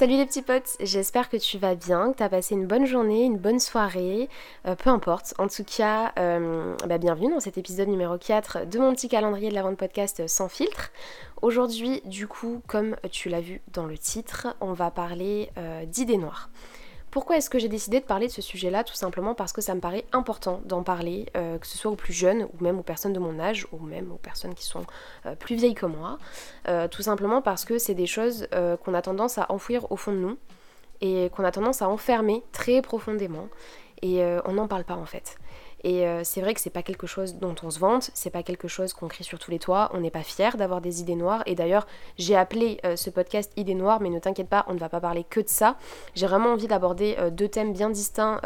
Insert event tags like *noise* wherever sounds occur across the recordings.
Salut les petits potes, j'espère que tu vas bien, que tu as passé une bonne journée, une bonne soirée, euh, peu importe. En tout cas, euh, bah, bienvenue dans cet épisode numéro 4 de mon petit calendrier de la vente podcast sans filtre. Aujourd'hui, du coup, comme tu l'as vu dans le titre, on va parler euh, d'idées noires. Pourquoi est-ce que j'ai décidé de parler de ce sujet-là Tout simplement parce que ça me paraît important d'en parler, euh, que ce soit aux plus jeunes ou même aux personnes de mon âge ou même aux personnes qui sont euh, plus vieilles que moi. Euh, tout simplement parce que c'est des choses qu'on a tendance à enfouir au fond de nous et qu'on a tendance à enfermer très profondément et on n'en parle pas en fait. Et euh, c'est vrai que c'est pas quelque chose dont on se vante, c'est pas quelque chose qu'on crie sur tous les toits, on n'est pas fier d'avoir des idées noires. Et d'ailleurs, j'ai appelé euh, ce podcast Idées noires, mais ne t'inquiète pas, on ne va pas parler que de ça. J'ai vraiment envie d'aborder euh, deux thèmes bien distincts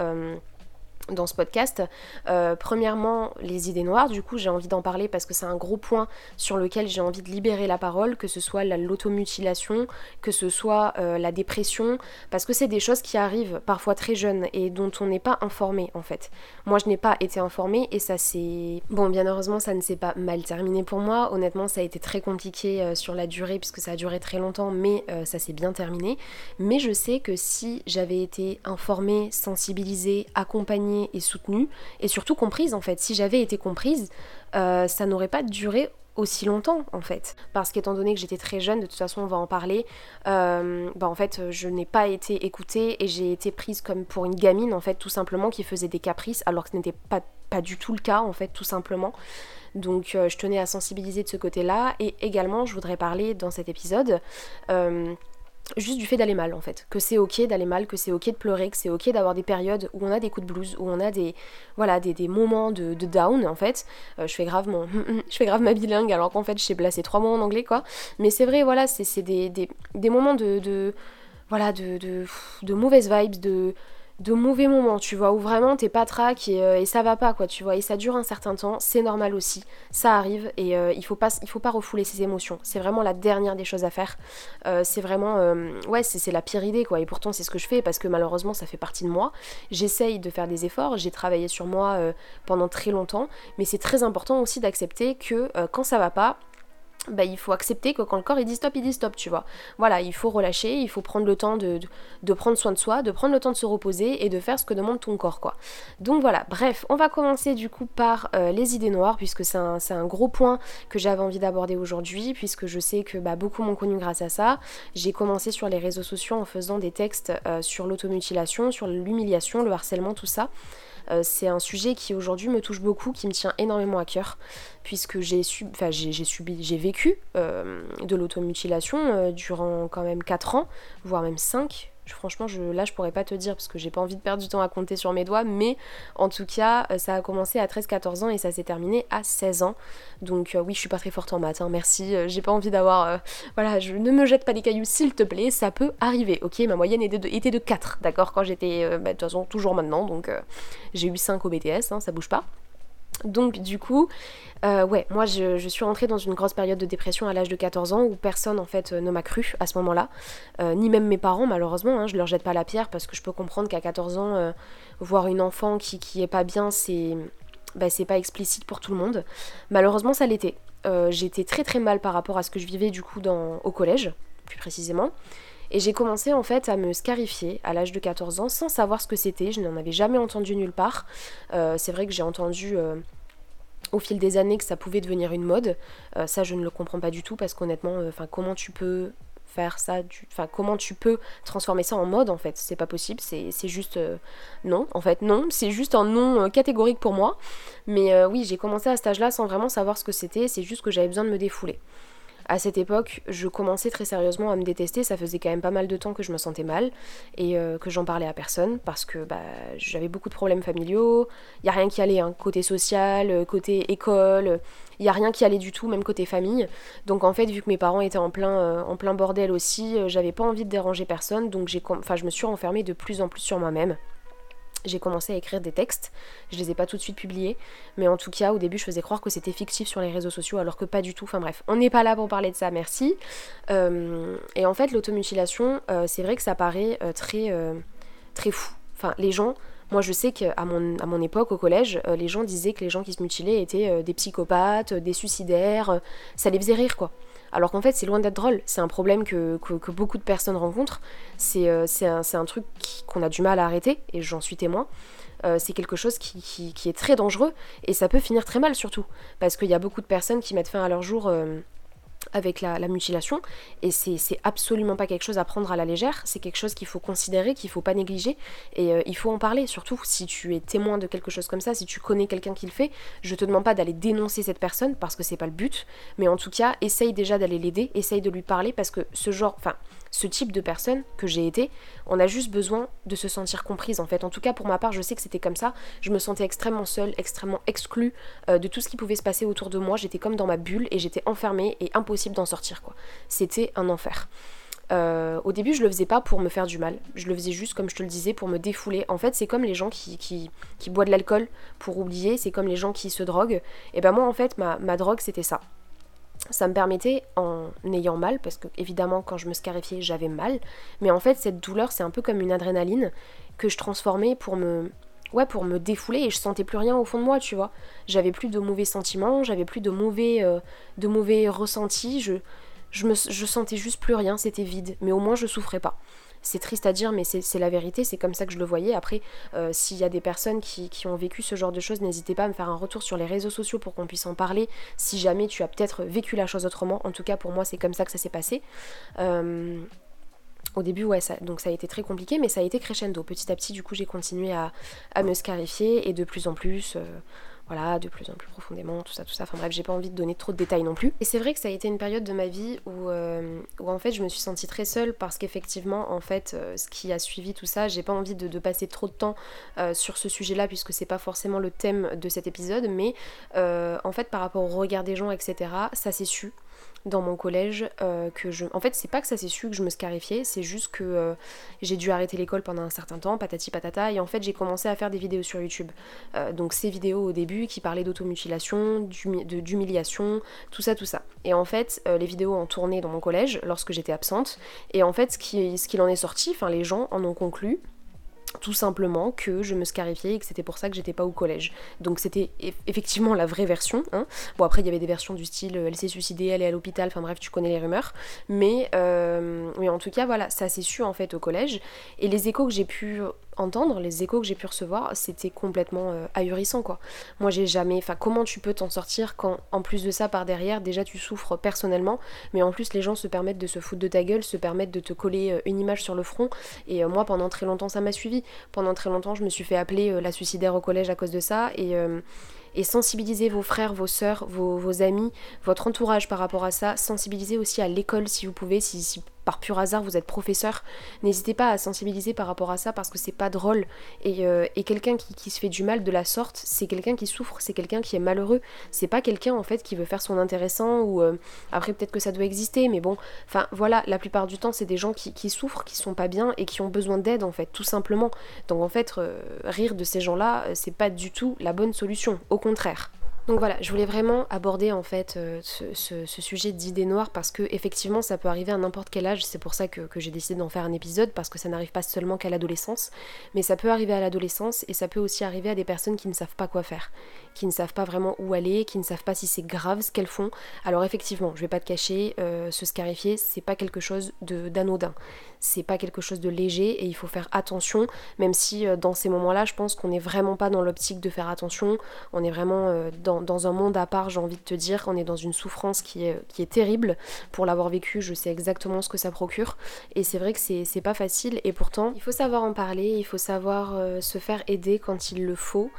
dans ce podcast. Euh, premièrement, les idées noires, du coup j'ai envie d'en parler parce que c'est un gros point sur lequel j'ai envie de libérer la parole, que ce soit l'automutilation, que ce soit euh, la dépression, parce que c'est des choses qui arrivent parfois très jeunes et dont on n'est pas informé en fait. Moi je n'ai pas été informée et ça c'est... Bon bien heureusement ça ne s'est pas mal terminé pour moi, honnêtement ça a été très compliqué euh, sur la durée puisque ça a duré très longtemps mais ça s'est bien terminé. Mais je sais que si j'avais été informée, sensibilisée, accompagnée, et soutenue, et surtout comprise en fait. Si j'avais été comprise, euh, ça n'aurait pas duré aussi longtemps en fait. Parce qu'étant donné que j'étais très jeune de toute façon on va en parler euh, bah en fait je n'ai pas été écoutée et j'ai été prise comme pour une gamine en fait tout simplement qui faisait des caprices alors que ce n'était pas, pas du tout le cas en fait tout simplement. Donc euh, je tenais à sensibiliser de ce côté là et également je voudrais parler dans cet épisode juste du fait d'aller mal en fait, que c'est ok d'aller mal, que c'est ok de pleurer, que c'est ok d'avoir des périodes où on a des coups de blues, où on a des voilà des, moments de, down en fait. Euh, je fais grave mon *laughs* je fais grave ma bilingue alors qu'en fait je sais placer trois mots en anglais quoi. Mais c'est vrai voilà c'est des, des, moments de, de voilà de, de, de mauvaises vibes, de de mauvais moments, tu vois, où vraiment t'es pas euh, et, ça va pas, quoi, tu vois, et ça dure un certain temps, c'est normal aussi, ça arrive et euh, il faut pas il faut pas refouler ses émotions. C'est vraiment la dernière des choses à faire. Euh, c'est vraiment ouais, c'est la pire idée, quoi. Et pourtant c'est ce que je fais parce que malheureusement ça fait partie de moi. J'essaye de faire des efforts, j'ai travaillé sur moi pendant très longtemps, mais c'est très important aussi d'accepter que quand ça va pas, bah, il faut accepter que quand le corps il dit stop, il dit stop, tu vois. Voilà, il faut relâcher, il faut prendre le temps de, prendre soin de soi, de prendre le temps de se reposer et de faire ce que demande ton corps, quoi. Donc voilà, bref, on va commencer du coup par euh, les idées noires, puisque c'est un, un, gros point que j'avais envie d'aborder aujourd'hui, puisque je sais que bah, beaucoup m'ont connu grâce à ça. J'ai commencé sur les réseaux sociaux en faisant des textes euh, sur l'automutilation, sur l'humiliation, le harcèlement, tout ça. Euh, c'est un sujet qui aujourd'hui me touche beaucoup, qui me tient énormément à cœur, puisque j'ai subi, j'ai vécu euh, de l'automutilation euh, durant quand même 4 ans, voire même 5, franchement, je, là, je pourrais pas te dire parce que j'ai pas envie de perdre du temps à compter sur mes doigts, mais en tout cas, ça a commencé à 13-14 ans et ça s'est terminé à 16 ans. Donc, oui, je suis pas très forte en maths, hein, merci. j'ai pas envie d'avoir. voilà, je ne me jette pas des cailloux, s'il te plaît, ça peut arriver. Ok, ma moyenne était de, était de 4, d'accord, quand j'étais. Bah, de toute façon, toujours maintenant, donc j'ai eu 5 au BTS, hein, ça bouge pas. Donc du coup, euh, ouais, moi je, suis rentrée dans une grosse période de dépression à l'âge de 14 ans où personne en fait ne m'a cru à ce moment-là, euh, ni même mes parents malheureusement, hein, je leur jette pas la pierre parce que je peux comprendre qu'à 14 ans, euh, voir une enfant qui, qui est pas bien, c'est bah, c'est pas explicite pour tout le monde. Malheureusement ça l'était. J'étais très très mal par rapport à ce que je vivais du coup dans, au collège, plus précisément. Et j'ai commencé en fait à me scarifier à l'âge de 14 ans sans savoir ce que c'était. Je n'en avais jamais entendu nulle part. Euh, c'est vrai que j'ai entendu euh, au fil des années que ça pouvait devenir une mode. Euh, ça, je ne le comprends pas du tout parce qu'honnêtement, enfin, comment tu peux faire ça Enfin, comment tu peux transformer ça en mode en fait? C'est pas possible. C'est juste non. En fait, non. C'est juste un non catégorique pour moi. Mais oui, j'ai commencé à cet âge-là sans vraiment savoir ce que c'était. C'est juste que j'avais besoin de me défouler à cette époque, je commençais très sérieusement à me détester. Ça faisait quand même pas mal de temps que je me sentais mal et euh, que j'en parlais à personne parce que bah, j'avais beaucoup de problèmes familiaux. Il y a rien qui allait, hein. côté social, euh, côté école. Il y a rien qui allait du tout, même côté famille. Donc en fait, vu que mes parents étaient en plein, euh, en plein bordel aussi, j'avais pas envie de déranger personne. Donc j'ai, enfin, je me suis renfermée de plus en plus sur moi-même j'ai commencé à écrire des textes. Je les ai pas tout de suite publiés, mais en tout cas, au début, je faisais croire que c'était fictif sur les réseaux sociaux, alors que pas du tout. Enfin bref, on n'est pas là pour parler de ça, merci. Euh, et en fait, l'automutilation, euh, c'est vrai que ça paraît euh, très, très fou. Enfin, les gens, moi je sais qu'à mon, à mon époque, au collège, les gens disaient que les gens qui se mutilaient étaient des psychopathes, des suicidaires, ça les faisait rire quoi. Alors qu'en fait, c'est loin d'être drôle. C'est un problème que, beaucoup de personnes rencontrent. C'est un, un, truc qu'on a du mal à arrêter, et j'en suis témoin. c'est quelque chose qui, qui, est très dangereux et ça peut finir très mal surtout parce qu'il y a beaucoup de personnes qui mettent fin à leur jour avec la, mutilation. Et c'est absolument pas quelque chose à prendre à la légère, c'est quelque chose qu'il faut considérer, qu'il faut pas négliger. Et euh, il faut en parler, surtout si tu es témoin de quelque chose comme ça, si tu connais quelqu'un qui le fait, je te demande pas d'aller dénoncer cette personne parce que c'est pas le but, mais en tout cas essaye déjà d'aller l'aider, essaye de lui parler parce que ce genre, enfin ce type de personne que j'ai été, on a juste besoin de se sentir comprise en fait. En tout cas pour ma part, je sais que c'était comme ça. Je me sentais extrêmement seule, extrêmement exclue euh, de tout ce qui pouvait se passer autour de moi. J'étais comme dans ma bulle et j'étais enfermée et impossible d'en sortir quoi. C'était un enfer. Euh, au début, je le faisais pas pour me faire du mal. Je le faisais juste, comme je te le disais, pour me défouler. En fait, c'est comme les gens qui, qui, boivent de l'alcool pour oublier. C'est comme les gens qui se droguent. Et ben moi, en fait, ma, ma drogue, c'était ça ça me permettait, en ayant mal, parce que évidemment quand je me scarifiais j'avais mal, mais en fait cette douleur c'est un peu comme une adrénaline que je transformais pour me, ouais, pour me défouler et je sentais plus rien au fond de moi, tu vois. J'avais plus de mauvais sentiments, j'avais plus de mauvais, euh, de mauvais ressentis, je, je, me, je sentais juste plus rien, c'était vide, mais au moins je souffrais pas. C'est triste à dire, mais c'est la vérité, c'est comme ça que je le voyais. Après, euh, s'il y a des personnes qui, ont vécu ce genre de choses, n'hésitez pas à me faire un retour sur les réseaux sociaux pour qu'on puisse en parler. Si jamais tu as peut-être vécu la chose autrement, en tout cas pour moi, c'est comme ça que ça s'est passé. Euh, au début, ouais, ça, donc ça a été très compliqué, mais ça a été crescendo. Petit à petit, du coup, j'ai continué à, me scarifier et de plus en plus. Euh, voilà, de plus en plus profondément, tout ça, tout ça. Enfin bref, j'ai pas envie de donner trop de détails non plus. Et c'est vrai que ça a été une période de ma vie où, euh, en fait je me suis sentie très seule parce qu'effectivement, en fait, euh, ce qui a suivi tout ça, j'ai pas envie de, passer trop de temps euh, sur ce sujet-là puisque c'est pas forcément le thème de cet épisode, mais en fait par rapport au regard des gens, etc., ça s'est su dans mon collège euh, que je. En fait, c'est pas que ça s'est su que je me scarifiais, c'est juste que euh, j'ai dû arrêter l'école pendant un certain temps, patati patata, et en fait, j'ai commencé à faire des vidéos sur YouTube. Euh, donc, ces vidéos au début qui parlaient d'automutilation, d'humiliation, tout ça, tout ça. Et en fait, les vidéos ont tourné dans mon collège lorsque j'étais absente, et en fait, ce qu'il ce en est sorti, enfin, les gens en ont conclu tout simplement que je me scarifiais et que c'était pour ça que j'étais pas au collège. Donc c'était effectivement la vraie version. Hein. Bon après il y avait des versions du style elle s'est suicidée, elle est à l'hôpital, enfin bref tu connais les rumeurs. Euh, mais en tout cas voilà, ça s'est su en fait au collège. Et les échos que j'ai pu entendre, les échos que j'ai pu recevoir, c'était complètement euh, ahurissant quoi. Moi j'ai jamais, enfin comment tu peux t'en sortir quand en plus de ça par derrière déjà tu souffres personnellement, mais en plus les gens se permettent de se foutre de ta gueule, se permettent de te coller euh, une image sur le front. Et euh, moi pendant très longtemps ça m'a suivi. Pendant très longtemps je me suis fait appeler la suicidaire au collège à cause de ça et et sensibiliser vos frères, vos sœurs, vos, amis, votre entourage par rapport à ça. Sensibiliser aussi à l'école si vous pouvez, si, par pur hasard vous êtes professeur, n'hésitez pas à sensibiliser par rapport à ça parce que c'est pas drôle. Et, euh, quelqu'un qui, se fait du mal de la sorte, c'est quelqu'un qui souffre, c'est quelqu'un qui est malheureux. C'est pas quelqu'un en fait qui veut faire son intéressant ou euh, après peut-être que ça doit exister, mais bon, enfin voilà, la plupart du temps c'est des gens qui, souffrent, qui sont pas bien et qui ont besoin d'aide en fait, tout simplement. Donc en fait, euh, rire de ces gens-là, c'est pas du tout la bonne solution, au contraire. Donc voilà, je voulais vraiment aborder en fait euh, ce, sujet d'idées noires parce que effectivement ça peut arriver à n'importe quel âge, c'est pour ça que, j'ai décidé d'en faire un épisode parce que ça n'arrive pas seulement qu'à l'adolescence, mais ça peut arriver à l'adolescence et ça peut aussi arriver à des personnes qui ne savent pas quoi faire, qui ne savent pas vraiment où aller, qui ne savent pas si c'est grave ce qu'elles font. Alors effectivement, je vais pas te cacher, euh, se scarifier c'est pas quelque chose d'anodin c'est pas quelque chose de léger et il faut faire attention, même si euh, dans ces moments-là, je pense qu'on n'est vraiment pas dans l'optique de faire attention, on est vraiment euh, dans, un monde à part, j'ai envie de te dire, on est dans une souffrance qui est, terrible. Pour l'avoir vécu, je sais exactement ce que ça procure et c'est vrai que c'est pas facile et pourtant, il faut savoir en parler, il faut savoir euh, se faire aider quand il le faut.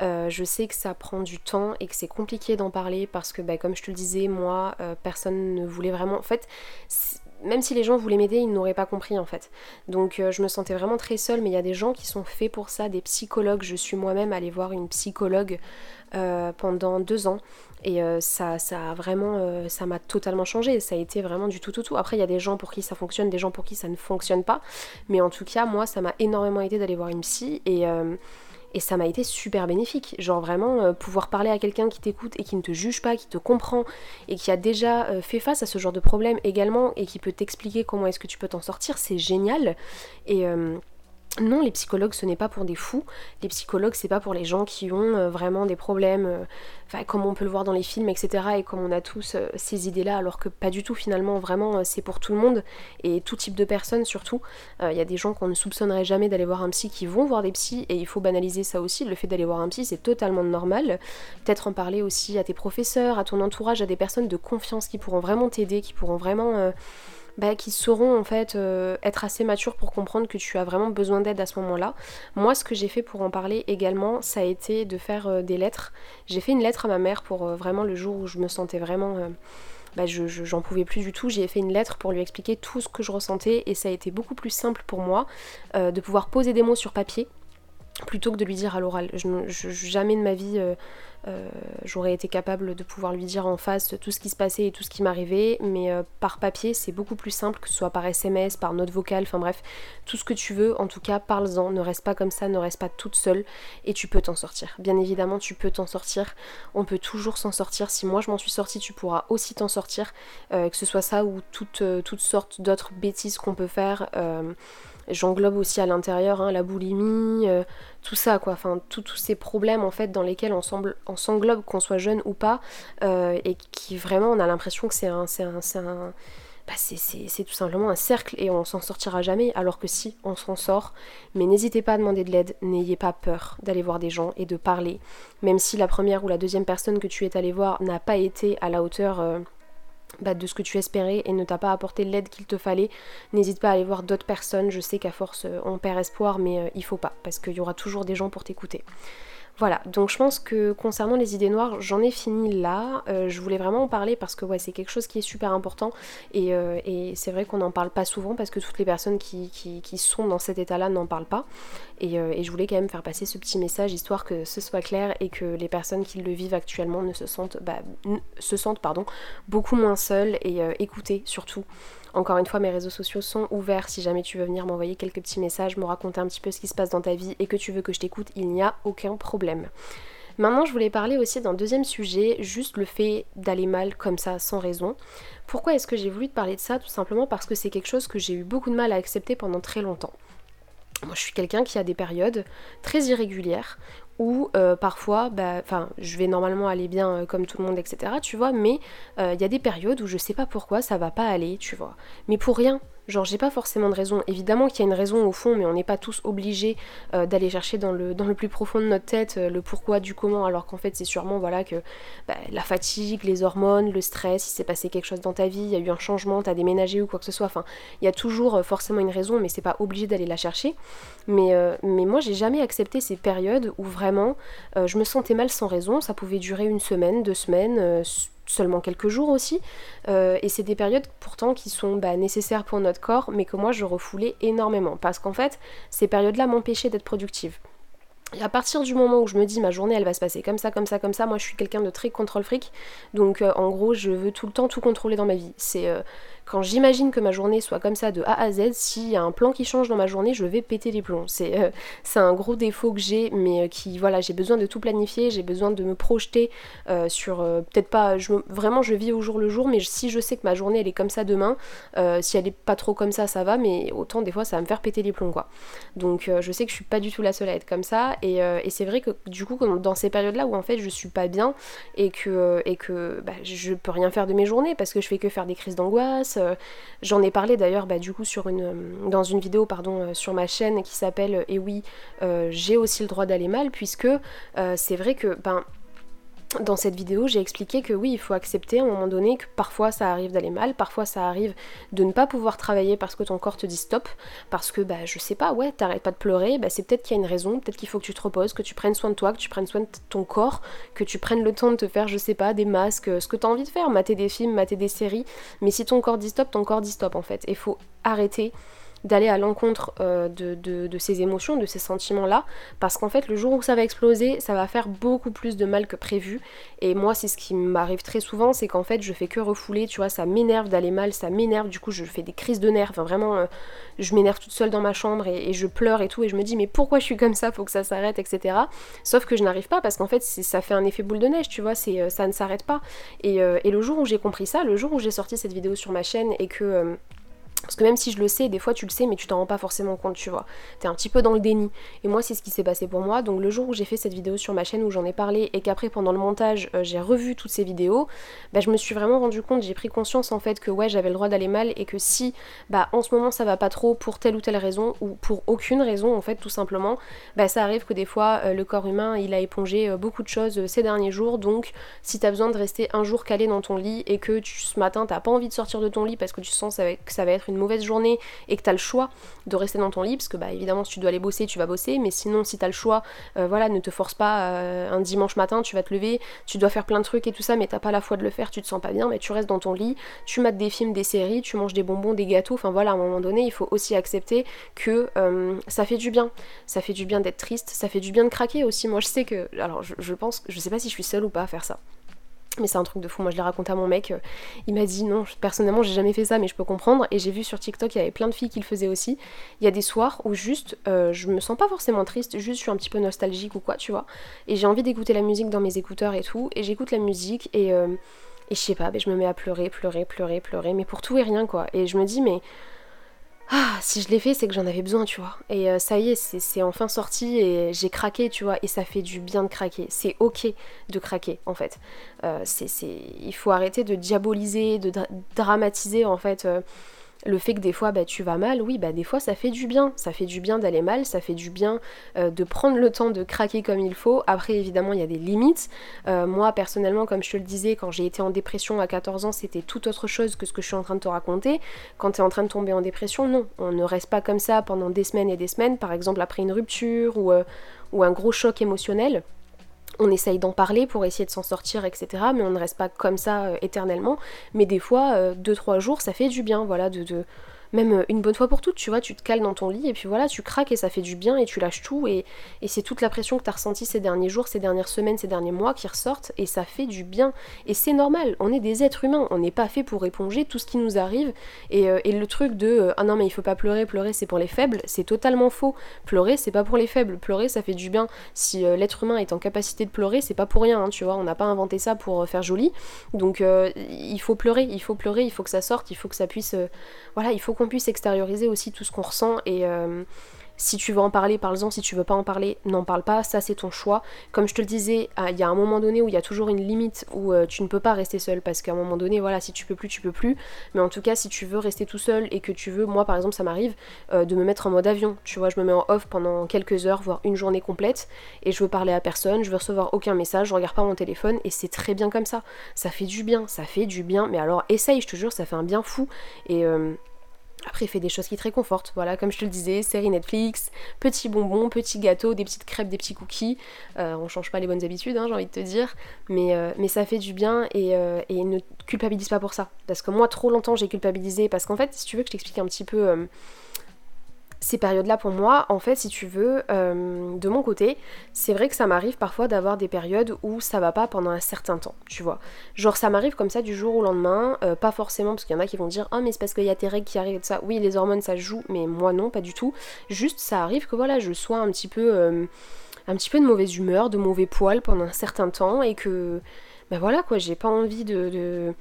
je sais que ça prend du temps et que c'est compliqué d'en parler parce que, bah, comme je te le disais, moi, personne ne voulait vraiment. En fait, même si les gens voulaient m'aider, ils n'auraient pas compris en fait. Donc euh, je me sentais vraiment très seule, mais il y a des gens qui sont faits pour ça, des psychologues. Je suis moi-même allée voir une psychologue euh, pendant deux ans. Et euh, ça, ça a vraiment, ça m'a totalement changé. Ça a été vraiment du tout, tout, tout. Après, il y a des gens pour qui ça fonctionne, des gens pour qui ça ne fonctionne pas. Mais en tout cas, moi, ça m'a énormément aidé d'aller voir une psy. Et et ça m'a été super bénéfique. Genre vraiment euh, pouvoir parler à quelqu'un qui t'écoute et qui ne te juge pas, qui te comprend et qui a déjà euh, fait face à ce genre de problème également et qui peut t'expliquer comment est-ce que tu peux t'en sortir, c'est génial. Et, euh, non, les psychologues, ce n'est pas pour des fous. Les psychologues, c'est pas pour les gens qui ont euh, vraiment des problèmes, euh, enfin, comme on peut le voir dans les films, etc. Et comme on a tous euh, ces idées-là, alors que pas du tout, finalement, vraiment, c'est pour tout le monde et tout type de personnes surtout. Il y a des gens qu'on ne soupçonnerait jamais d'aller voir un psy qui vont voir des psys et il faut banaliser ça aussi. Le fait d'aller voir un psy, c'est totalement normal. Peut-être en parler aussi à tes professeurs, à ton entourage, à des personnes de confiance qui pourront vraiment t'aider, qui pourront vraiment bah, qui sauront en fait euh, être assez matures pour comprendre que tu as vraiment besoin d'aide à ce moment-là. Moi, ce que j'ai fait pour en parler également, ça a été de faire euh, des lettres. J'ai fait une lettre à ma mère pour euh, vraiment le jour où je me sentais vraiment... Bah, je, j'en pouvais plus du tout. J'ai fait une lettre pour lui expliquer tout ce que je ressentais et ça a été beaucoup plus simple pour moi de pouvoir poser des mots sur papier plutôt que de lui dire à l'oral. Jamais de ma vie euh, euh, j'aurais été capable de pouvoir lui dire en face tout ce qui se passait et tout ce qui m'arrivait, mais euh, par papier c'est beaucoup plus simple, que ce soit par SMS, par note vocale, enfin bref, tout ce que tu veux, en tout cas parle-en, ne reste pas comme ça, ne reste pas toute seule et tu peux t'en sortir. Bien évidemment tu peux t'en sortir, on peut toujours s'en sortir, si moi je m'en suis sortie tu pourras aussi t'en sortir, que ce soit ça ou toutes, toutes sortes d'autres bêtises qu'on peut faire. J'englobe aussi à l'intérieur hein, la boulimie, euh, tout ça quoi, enfin tous ces problèmes en fait dans lesquels on, s'englobe qu'on soit jeune ou pas, euh, et qui vraiment on a l'impression que c'est un, bah, c'est tout simplement un cercle et on s'en sortira jamais, alors que si, on s'en sort. Mais n'hésitez pas à demander de l'aide, n'ayez pas peur d'aller voir des gens et de parler, même si la première ou la deuxième personne que tu es allé voir n'a pas été à la hauteur euh, bah, de ce que tu espérais et ne t'a pas apporté l'aide qu'il te fallait, n'hésite pas à aller voir d'autres personnes. Je sais qu'à force euh, on perd espoir, mais euh, il faut pas, parce qu'il y aura toujours des gens pour t'écouter. Voilà, donc je pense que concernant les idées noires, j'en ai fini là. Euh, je voulais vraiment en parler parce que ouais, c'est quelque chose qui est super important et, euh, c'est vrai qu'on n'en parle pas souvent parce que toutes les personnes qui, sont dans cet état-là n'en parlent pas. Euh, et, je voulais quand même faire passer ce petit message histoire que ce soit clair et que les personnes qui le vivent actuellement ne se sentent, bah, se sentent beaucoup moins seules et écoutées surtout. Encore une fois, mes réseaux sociaux sont ouverts si jamais tu veux venir m'envoyer quelques petits messages, me raconter un petit peu ce qui se passe dans ta vie et que tu veux que je t'écoute, il n'y a aucun problème. Maintenant, je voulais parler aussi d'un deuxième sujet, juste le fait d'aller mal comme ça, sans raison. Pourquoi est-ce que j'ai voulu te parler de ça? Tout simplement parce que c'est quelque chose que j'ai eu beaucoup de mal à accepter pendant très longtemps. Moi, je suis quelqu'un qui a des périodes très irrégulières où euh, parfois, bah, je vais normalement aller bien euh, comme tout le monde, etc. Tu vois, mais euh, il y a des périodes où je sais pas pourquoi ça va pas aller, tu vois. Mais pour rien, Genre j'ai pas forcément de raison. Évidemment qu'il y a une raison au fond, mais on n'est pas tous obligés euh, d'aller chercher dans le, dans le plus profond de notre tête euh, le pourquoi du comment, alors qu'en fait c'est sûrement voilà que bah, la fatigue, les hormones, le stress, il s'est passé quelque chose dans ta vie, il y a eu un changement, t'as déménagé ou quoi que ce soit. Enfin, il y a toujours euh, forcément une raison, mais c'est pas obligé d'aller la chercher. Mais, mais moi j'ai jamais accepté ces périodes où vraiment je me sentais mal sans raison. Ça pouvait durer une semaine, deux semaines seulement quelques jours aussi. Euh, et c'est des périodes pourtant qui sont bah, nécessaires pour notre corps, mais que moi je refoulais énormément. Parce qu'en fait, ces périodes-là m'empêchaient d'être productive. Et à partir du moment où je me dis ma journée elle va se passer comme ça, comme ça, comme ça, moi je suis quelqu'un de très contrôle fric. Donc euh, en gros je veux tout le temps tout contrôler dans ma vie. C'est euh, quand j'imagine que ma journée soit comme ça de A à Z, s'il y a un plan qui change dans ma journée, je vais péter les plombs. C'est euh, un gros défaut que j'ai, mais qui voilà, j'ai besoin de tout planifier, j'ai besoin de me projeter sur peut-être pas, je, vraiment je vis au jour le jour, mais si je sais que ma journée elle est comme ça demain, si elle est pas trop comme ça, ça va, mais autant des fois ça va me faire péter les plombs quoi. Donc je sais que je suis pas du tout la seule à être comme ça euh, et, c'est vrai que du coup, dans ces périodes-là où en fait je suis pas bien et que, euh, et que bah, je peux rien faire de mes journées parce que je fais que faire des crises d'angoisse. Euh, j'en ai parlé d'ailleurs bah, du coup sur une, dans une vidéo pardon, sur ma chaîne qui s'appelle Et oui, j'ai aussi le droit d'aller mal puisque c'est vrai que ben, dans cette vidéo, j'ai expliqué que oui, il faut accepter à un moment donné que parfois ça arrive d'aller mal, parfois ça arrive de ne pas pouvoir travailler parce que ton corps te dit stop, parce que bah je sais pas, ouais, t'arrêtes pas de pleurer, bah c'est peut-être qu'il y a une raison, peut-être qu'il faut que tu te reposes, que tu prennes soin de toi, que tu prennes soin de ton corps, que tu prennes le temps de te faire, je sais pas, des masques, ce que t'as envie de faire, mater des films, mater des séries, mais si ton corps dit stop, ton corps dit stop en fait. Il faut arrêter d'aller à l'encontre euh, de, ces émotions, de ces sentiments-là, parce qu'en fait le jour où ça va exploser, ça va faire beaucoup plus de mal que prévu. Et moi c'est ce qui m'arrive très souvent, c'est qu'en fait je fais que refouler, tu vois, ça m'énerve d'aller mal, ça m'énerve, du coup je fais des crises de nerfs, enfin vraiment euh, je m'énerve toute seule dans ma chambre et, je pleure et tout, et je me dis mais pourquoi je suis comme ça, faut que ça s'arrête, etc. Sauf que je n'arrive pas parce qu'en fait ça fait un effet boule de neige, tu vois, euh, ça ne s'arrête pas. Et, le jour où j'ai compris ça, le jour où j'ai sorti cette vidéo sur ma chaîne et que Parce que même si je le sais, des fois tu le sais, mais tu t'en rends pas forcément compte, tu vois. T'es un petit peu dans le déni. Et moi, c'est ce qui s'est passé pour moi. Donc le jour où j'ai fait cette vidéo sur ma chaîne où j'en ai parlé et qu'après pendant le montage euh, j'ai revu toutes ces vidéos, bah, je me suis vraiment rendu compte, j'ai pris conscience en fait que ouais j'avais le droit d'aller mal et que si bah en ce moment ça va pas trop pour telle ou telle raison ou pour aucune raison en fait tout simplement, bah ça arrive que des fois euh, le corps humain il a épongé euh, beaucoup de choses ces derniers jours. Donc si t'as besoin de rester un jour calé dans ton lit et que tu, ce matin t'as pas envie de sortir de ton lit parce que tu sens que ça va être une mauvaise journée et que tu as le choix de rester dans ton lit, parce que bah évidemment si tu dois aller bosser, tu vas bosser, mais sinon si tu as le choix, euh, voilà, ne te force pas euh, un dimanche matin, tu vas te lever, tu dois faire plein de trucs et tout ça, mais t'as pas la foi de le faire, tu te sens pas bien, mais tu restes dans ton lit, tu mates des films, des séries, tu manges des bonbons, des gâteaux, enfin voilà, à un moment donné, il faut aussi accepter que euh, ça fait du bien. Ça fait du bien d'être triste, ça fait du bien de craquer aussi. Moi je sais que. Alors je, je pense, je sais pas si je suis seule ou pas à faire ça. Mais c'est un truc de fou, moi je l'ai raconté à mon mec, euh, il m'a dit non, personnellement j'ai jamais fait ça mais je peux comprendre et j'ai vu sur TikTok il y avait plein de filles qui le faisaient aussi. Il y a des soirs où juste euh, je me sens pas forcément triste, juste je suis un petit peu nostalgique ou quoi tu vois. Et j'ai envie d'écouter la musique dans mes écouteurs et tout, et j'écoute la musique et, euh, et je sais pas, ben, je me mets à pleurer, pleurer, pleurer, pleurer, mais pour tout et rien quoi. Et je me dis mais ah, si je l'ai fait, c'est que j'en avais besoin, tu vois. Et euh, ça y est, c'est enfin sorti et j'ai craqué, tu vois. Et ça fait du bien de craquer. C'est ok de craquer, en fait. Euh, c'est, il faut arrêter de diaboliser, de dramatiser, en fait. Euh, le fait que des fois bah, tu vas mal, oui, bah des fois ça fait du bien. Ça fait du bien d'aller mal, ça fait du bien euh, de prendre le temps de craquer comme il faut. Après, évidemment, il y a des limites. Euh, moi, personnellement, comme je te le disais, quand j'ai été en dépression à 14 ans, c'était tout autre chose que ce que je suis en train de te raconter. Quand tu es en train de tomber en dépression, non, on ne reste pas comme ça pendant des semaines et des semaines, par exemple après une rupture ou, euh, ou un gros choc émotionnel on essaye d'en parler pour essayer de s'en sortir, etc. Mais on ne reste pas comme ça euh, éternellement. Mais des fois, 2-3 euh, jours, ça fait du bien, voilà, de, de, même euh, une bonne fois pour toutes, tu vois, tu te cales dans ton lit et puis voilà, tu craques et ça fait du bien et tu lâches tout et, c'est toute la pression que tu as ressentie ces derniers jours, ces dernières semaines, ces derniers mois qui ressortent et ça fait du bien. Et c'est normal, on est des êtres humains, on n'est pas fait pour éponger tout ce qui nous arrive et, euh, le truc de euh, ah non mais il faut pas pleurer, pleurer c'est pour les faibles, c'est totalement faux. Pleurer c'est pas pour les faibles, pleurer ça fait du bien. Si l'être humain est en capacité de pleurer, c'est pas pour rien, hein, tu vois, on n'a pas inventé ça pour faire joli. Donc il faut pleurer, il faut pleurer, il faut que ça sorte, il faut que ça puisse voilà, il faut qu'on puisse extérioriser aussi tout ce qu'on ressent et, euh, si tu veux en parler, parle-en. Si tu veux pas en parler, n'en parle pas. Ça, c'est ton choix. Comme je te le disais, ah, il y a un moment donné où il y a toujours une limite où euh, tu ne peux pas rester seul. Parce qu'à un moment donné, voilà, si tu peux plus, tu peux plus. Mais en tout cas, si tu veux rester tout seul et que tu veux, moi par exemple, ça m'arrive euh, de me mettre en mode avion. Tu vois, je me mets en off pendant quelques heures, voire une journée complète. Et je veux parler à personne, je veux recevoir aucun message, je regarde pas mon téléphone. Et c'est très bien comme ça. Ça fait du bien, ça fait du bien. Mais alors, essaye, je te jure, ça fait un bien fou. Et. Après, il fait des choses qui te réconfortent. Voilà, comme je te le disais, série Netflix, petits bonbons, petits gâteaux, des petites crêpes, des petits cookies. Euh, on change pas les bonnes habitudes, hein, j'ai envie de te dire. Mais, euh, mais ça fait du bien et, euh, et, ne culpabilise pas pour ça. Parce que moi, trop longtemps, j'ai culpabilisé. Parce qu'en fait, si tu veux que je t'explique un petit peu ces périodes-là pour moi, en fait, si tu veux, euh, de mon côté, c'est vrai que ça m'arrive parfois d'avoir des périodes où ça va pas pendant un certain temps, tu vois. Genre ça m'arrive comme ça du jour au lendemain, euh, pas forcément parce qu'il y en a qui vont dire ah mais c'est parce qu'il y a tes règles qui arrivent et tout ça. Oui, les hormones ça joue, mais moi non, pas du tout. Juste ça arrive que voilà, je sois un petit peu, euh, un petit peu de mauvaise humeur, de mauvais poil pendant un certain temps et que, ben voilà quoi, j'ai pas envie de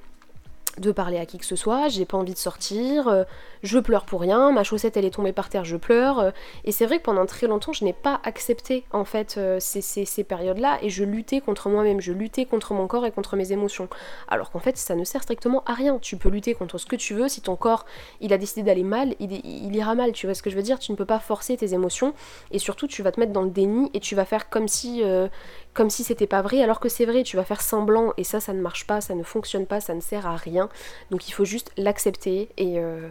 parler à qui que ce soit, j'ai pas envie de sortir, euh, je pleure pour rien, ma chaussette elle est tombée par terre, je pleure. Euh, et c'est vrai que pendant très longtemps je n'ai pas accepté en fait euh, ces, ces, périodes-là et je luttais contre moi-même, je luttais contre mon corps et contre mes émotions. Alors qu'en fait ça ne sert strictement à rien. Tu peux lutter contre ce que tu veux, si ton corps il a décidé d'aller mal, il, il, ira mal, tu vois ce que je veux dire? Tu ne peux pas forcer tes émotions et surtout tu vas te mettre dans le déni et tu vas faire comme si comme si c'était pas vrai alors que c'est vrai, tu vas faire semblant et ça ça ne marche pas, ça ne fonctionne pas, ça ne sert à rien. Donc il faut juste l'accepter et euh,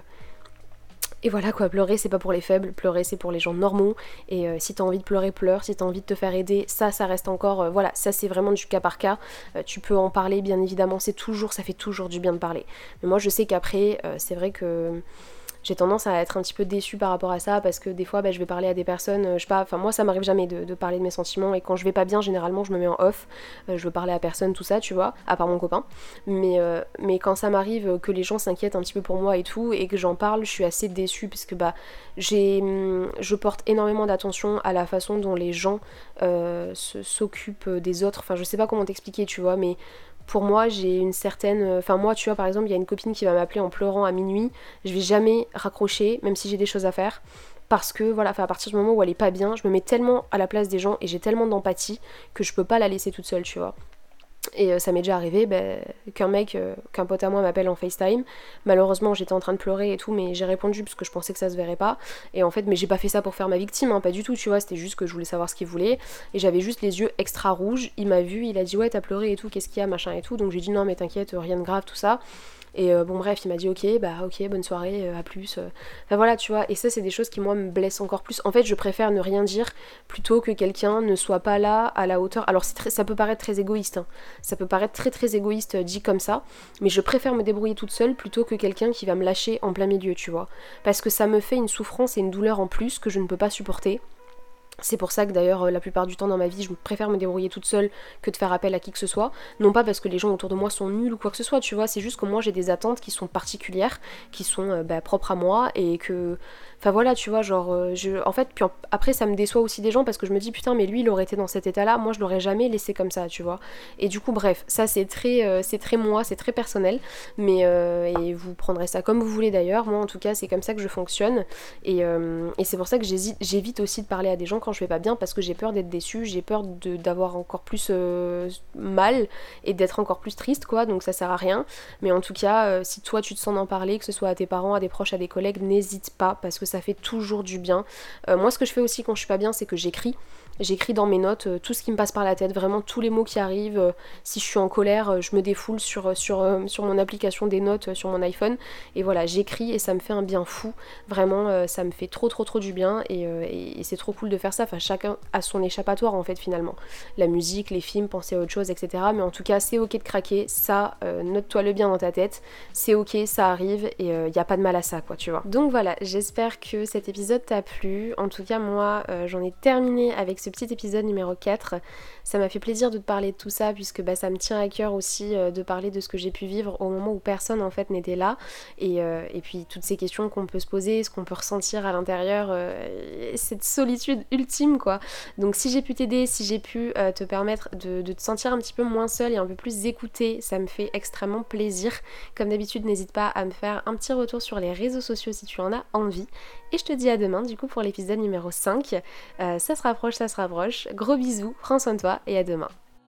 et voilà quoi, pleurer c'est pas pour les faibles, pleurer c'est pour les gens normaux. Et euh, si t'as envie de pleurer, pleure. Si t'as envie de te faire aider, ça, ça reste encore. Euh, voilà, ça c'est vraiment du cas par cas. tu peux en parler bien évidemment, c'est toujours, ça fait toujours du bien de parler. Mais moi je sais qu'après, c'est vrai que j'ai tendance à être un petit peu déçue par rapport à ça parce que des fois bah, je vais parler à des personnes, euh, je sais pas, enfin moi ça m'arrive jamais de, parler de mes sentiments et quand je vais pas bien généralement je me mets en off, euh, je veux parler à personne, tout ça, tu vois, à part mon copain. Mais, euh, quand ça m'arrive que les gens s'inquiètent un petit peu pour moi et tout et que j'en parle, je suis assez déçue parce que bah j'ai, hum, je porte énormément d'attention à la façon dont les gens s'occupent des autres, enfin je sais pas comment t'expliquer, tu vois, mais pour moi j'ai une certaine... Enfin moi tu vois par exemple il y a une copine qui va m'appeler en pleurant à minuit, je vais jamais raccrocher même si j'ai des choses à faire parce que voilà, à partir du moment où elle est pas bien, je me mets tellement à la place des gens et j'ai tellement d'empathie que je peux pas la laisser toute seule, tu vois. Et euh, ça m'est déjà arrivé ben, qu'un mec, euh, qu'un pote à moi m'appelle en FaceTime. Malheureusement, j'étais en train de pleurer et tout, mais j'ai répondu parce que je pensais que ça se verrait pas. Et en fait, mais j'ai pas fait ça pour faire ma victime, hein, pas du tout, tu vois. C'était juste que je voulais savoir ce qu'il voulait. Et j'avais juste les yeux extra rouges. Il m'a vu, il a dit ouais, t'as pleuré et tout, qu'est-ce qu'il y a, machin et tout. Donc j'ai dit non, mais t'inquiète, rien de grave, tout ça. Et euh, bon bref, il m'a dit ok, bah ok, bonne soirée, à plus. Enfin voilà, tu vois, et ça c'est des choses qui moi me blessent encore plus. En fait, je préfère ne rien dire plutôt que quelqu'un ne soit pas là à la hauteur. Alors ça peut paraître très égoïste, hein. ça peut paraître très très égoïste euh, dit comme ça, mais je préfère me débrouiller toute seule plutôt que quelqu'un qui va me lâcher en plein milieu, tu vois. Parce que ça me fait une souffrance et une douleur en plus que je ne peux pas supporter. C'est pour ça que d'ailleurs euh, la plupart du temps dans ma vie je préfère me débrouiller toute seule que de faire appel à qui que ce soit. Non pas parce que les gens autour de moi sont nuls ou quoi que ce soit, tu vois, c'est juste que moi j'ai des attentes qui sont particulières, qui sont euh, bah, propres à moi et que Enfin voilà, tu vois, genre, euh, je, en fait, puis après ça me déçoit aussi des gens parce que je me dis putain, mais lui il aurait été dans cet état-là, moi je l'aurais jamais laissé comme ça, tu vois. Et du coup, bref, ça c'est très, c'est très moi, c'est très personnel, mais et vous prendrez ça comme vous voulez d'ailleurs. Moi en tout cas, c'est comme ça que je fonctionne et, et c'est pour ça que j'évite aussi de parler à des gens quand je vais pas bien parce que j'ai peur d'être déçue, j'ai peur d'avoir encore plus mal et d'être encore plus triste, quoi. Donc ça sert à rien. Mais en tout cas, si toi tu te sens d'en parler, que ce soit à tes parents, à des proches, à des collègues, n'hésite pas parce que ça fait toujours du bien. Euh, moi, ce que je fais aussi quand je suis pas bien, c'est que j'écris. J'écris dans mes notes euh, tout ce qui me passe par la tête, vraiment tous les mots qui arrivent. Euh, si je suis en colère, je me défoule sur, sur, sur mon application des notes sur mon iPhone. Et voilà, j'écris et ça me fait un bien fou. Vraiment, ça me fait trop trop trop du bien et, c'est trop cool de faire ça. Enfin, chacun a son échappatoire en fait finalement. La musique, les films, penser à autre chose, etc. Mais en tout cas, c'est ok de craquer. Ça, note-toi le bien dans ta tête. C'est ok, ça arrive et il n'y a pas de mal à ça, quoi, tu vois. Donc voilà, j'espère que cet épisode t'a plu. En tout cas, moi, euh, j'en ai terminé avec ce petit épisode numéro 4. Ça m'a fait plaisir de te parler de tout ça puisque bah, ça me tient à cœur aussi euh, de parler de ce que j'ai pu vivre au moment où personne en fait n'était là. Et, euh, puis toutes ces questions qu'on peut se poser, ce qu'on peut ressentir à l'intérieur, cette solitude ultime quoi. Donc si j'ai pu t'aider, si j'ai pu te permettre de, de te sentir un petit peu moins seule et un peu plus écoutée, ça me fait extrêmement plaisir. Comme d'habitude, n'hésite pas à me faire un petit retour sur les réseaux sociaux si tu en as envie. Et je te dis à demain du coup pour l'épisode numéro 5. Euh, ça se rapproche, ça se rapproche. Gros bisous, prends soin de toi et à demain.